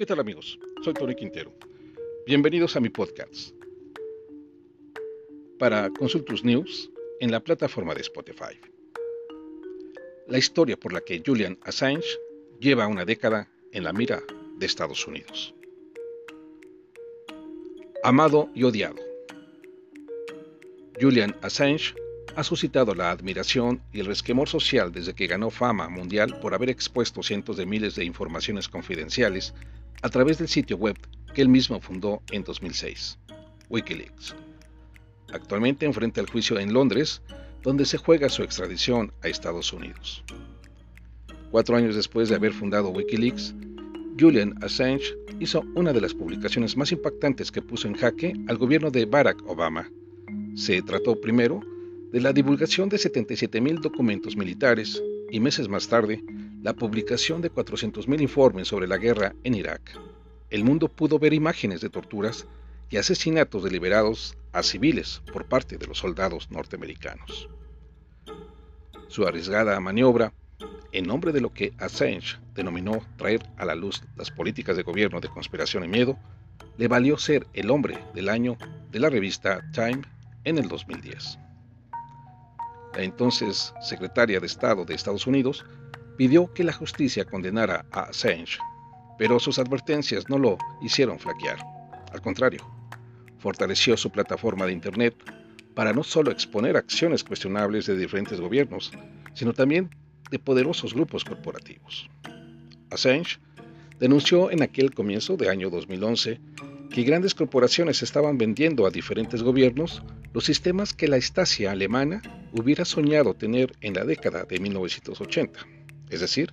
¿Qué tal amigos? Soy Tony Quintero. Bienvenidos a mi podcast para Consultus News en la plataforma de Spotify. La historia por la que Julian Assange lleva una década en la mira de Estados Unidos. Amado y odiado. Julian Assange ha suscitado la admiración y el resquemor social desde que ganó fama mundial por haber expuesto cientos de miles de informaciones confidenciales a través del sitio web que él mismo fundó en 2006, Wikileaks. Actualmente enfrenta el juicio en Londres, donde se juega su extradición a Estados Unidos. Cuatro años después de haber fundado Wikileaks, Julian Assange hizo una de las publicaciones más impactantes que puso en jaque al gobierno de Barack Obama. Se trató primero de la divulgación de 77.000 documentos militares y meses más tarde la publicación de 400.000 informes sobre la guerra en Irak. El mundo pudo ver imágenes de torturas y asesinatos deliberados a civiles por parte de los soldados norteamericanos. Su arriesgada maniobra, en nombre de lo que Assange denominó traer a la luz las políticas de gobierno de conspiración y miedo, le valió ser el hombre del año de la revista Time en el 2010. La entonces secretaria de Estado de Estados Unidos pidió que la justicia condenara a Assange, pero sus advertencias no lo hicieron flaquear. Al contrario, fortaleció su plataforma de Internet para no solo exponer acciones cuestionables de diferentes gobiernos, sino también de poderosos grupos corporativos. Assange denunció en aquel comienzo de año 2011 que grandes corporaciones estaban vendiendo a diferentes gobiernos los sistemas que la Estasia alemana hubiera soñado tener en la década de 1980 es decir,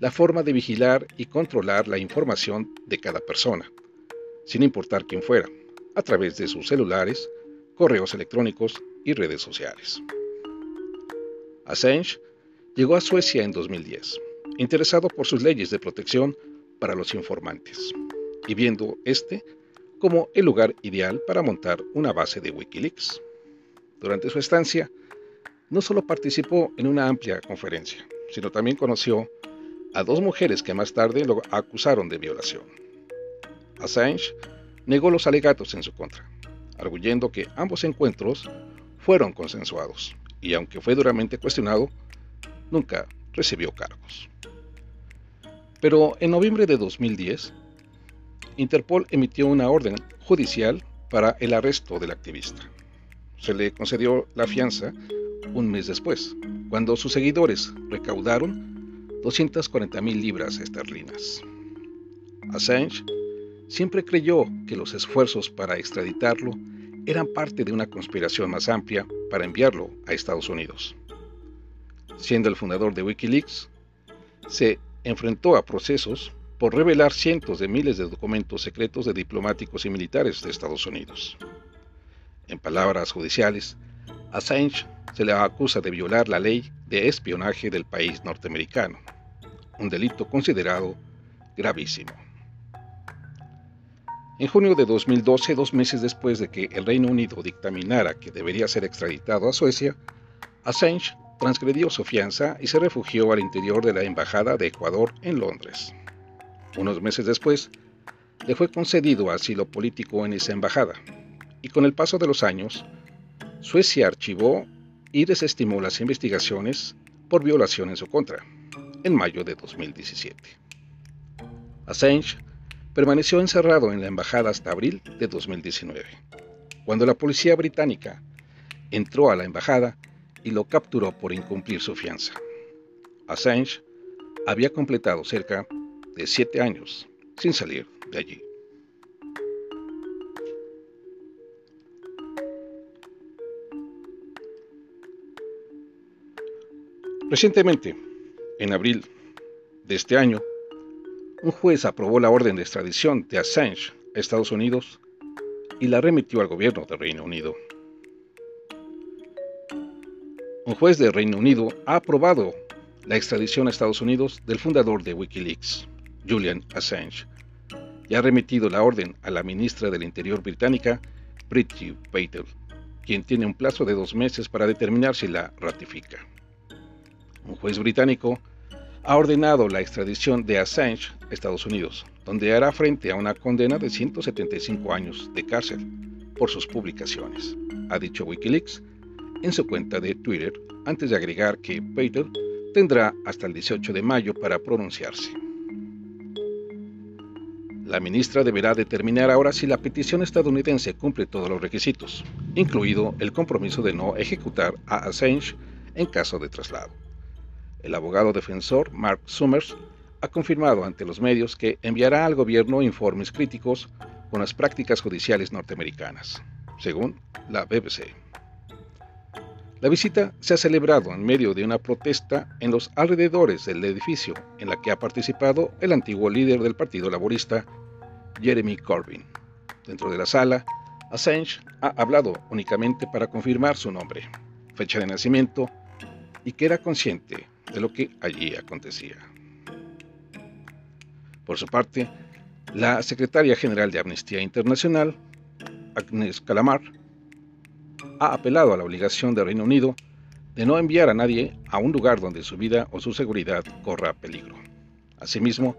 la forma de vigilar y controlar la información de cada persona, sin importar quién fuera, a través de sus celulares, correos electrónicos y redes sociales. Assange llegó a Suecia en 2010, interesado por sus leyes de protección para los informantes, y viendo este como el lugar ideal para montar una base de Wikileaks. Durante su estancia, no solo participó en una amplia conferencia, sino también conoció a dos mujeres que más tarde lo acusaron de violación. Assange negó los alegatos en su contra, arguyendo que ambos encuentros fueron consensuados y aunque fue duramente cuestionado, nunca recibió cargos. Pero en noviembre de 2010, Interpol emitió una orden judicial para el arresto del activista. Se le concedió la fianza un mes después, cuando sus seguidores recaudaron 240.000 libras esterlinas. Assange siempre creyó que los esfuerzos para extraditarlo eran parte de una conspiración más amplia para enviarlo a Estados Unidos. Siendo el fundador de Wikileaks, se enfrentó a procesos por revelar cientos de miles de documentos secretos de diplomáticos y militares de Estados Unidos. En palabras judiciales, Assange se le acusa de violar la ley de espionaje del país norteamericano, un delito considerado gravísimo. En junio de 2012, dos meses después de que el Reino Unido dictaminara que debería ser extraditado a Suecia, Assange transgredió su fianza y se refugió al interior de la Embajada de Ecuador en Londres. Unos meses después, le fue concedido asilo político en esa embajada, y con el paso de los años, Suecia archivó y desestimó las investigaciones por violación en su contra, en mayo de 2017. Assange permaneció encerrado en la embajada hasta abril de 2019, cuando la policía británica entró a la embajada y lo capturó por incumplir su fianza. Assange había completado cerca de siete años sin salir de allí. Recientemente, en abril de este año, un juez aprobó la orden de extradición de Assange a Estados Unidos y la remitió al gobierno de Reino Unido. Un juez de Reino Unido ha aprobado la extradición a Estados Unidos del fundador de Wikileaks, Julian Assange, y ha remitido la orden a la ministra del Interior británica, Priti Patel, quien tiene un plazo de dos meses para determinar si la ratifica un juez británico, ha ordenado la extradición de Assange a Estados Unidos, donde hará frente a una condena de 175 años de cárcel por sus publicaciones, ha dicho Wikileaks en su cuenta de Twitter, antes de agregar que Peter tendrá hasta el 18 de mayo para pronunciarse. La ministra deberá determinar ahora si la petición estadounidense cumple todos los requisitos, incluido el compromiso de no ejecutar a Assange en caso de traslado. El abogado defensor Mark Summers ha confirmado ante los medios que enviará al gobierno informes críticos con las prácticas judiciales norteamericanas, según la BBC. La visita se ha celebrado en medio de una protesta en los alrededores del edificio en la que ha participado el antiguo líder del Partido Laborista, Jeremy Corbyn. Dentro de la sala, Assange ha hablado únicamente para confirmar su nombre, fecha de nacimiento y que era consciente de lo que allí acontecía. Por su parte, la secretaria general de Amnistía Internacional, Agnes Calamar, ha apelado a la obligación del Reino Unido de no enviar a nadie a un lugar donde su vida o su seguridad corra peligro. Asimismo,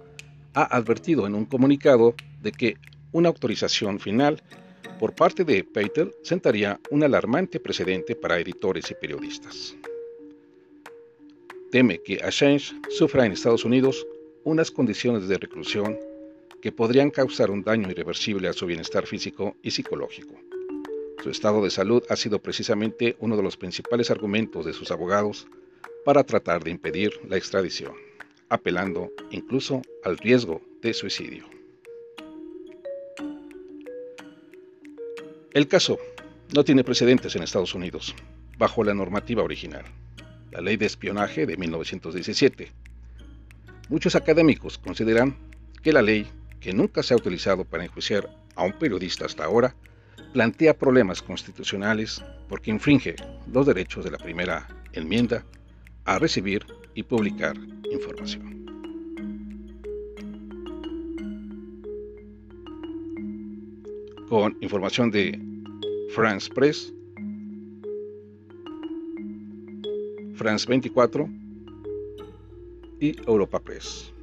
ha advertido en un comunicado de que una autorización final por parte de Peitel sentaría un alarmante precedente para editores y periodistas. Teme que Assange sufra en Estados Unidos unas condiciones de reclusión que podrían causar un daño irreversible a su bienestar físico y psicológico. Su estado de salud ha sido precisamente uno de los principales argumentos de sus abogados para tratar de impedir la extradición, apelando incluso al riesgo de suicidio. El caso no tiene precedentes en Estados Unidos, bajo la normativa original, la ley de espionaje de 1917. Muchos académicos consideran que la ley, que nunca se ha utilizado para enjuiciar a un periodista hasta ahora, plantea problemas constitucionales porque infringe los derechos de la primera enmienda a recibir y publicar información. Con información de France Press, France 24 y Europa Press.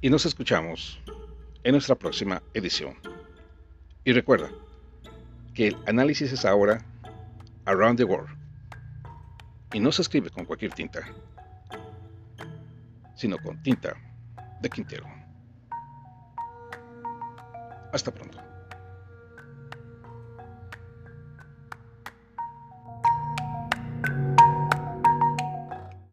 Y nos escuchamos en nuestra próxima edición. Y recuerda que el análisis es ahora Around the World y no se escribe con cualquier tinta, sino con tinta de Quintero. Hasta pronto.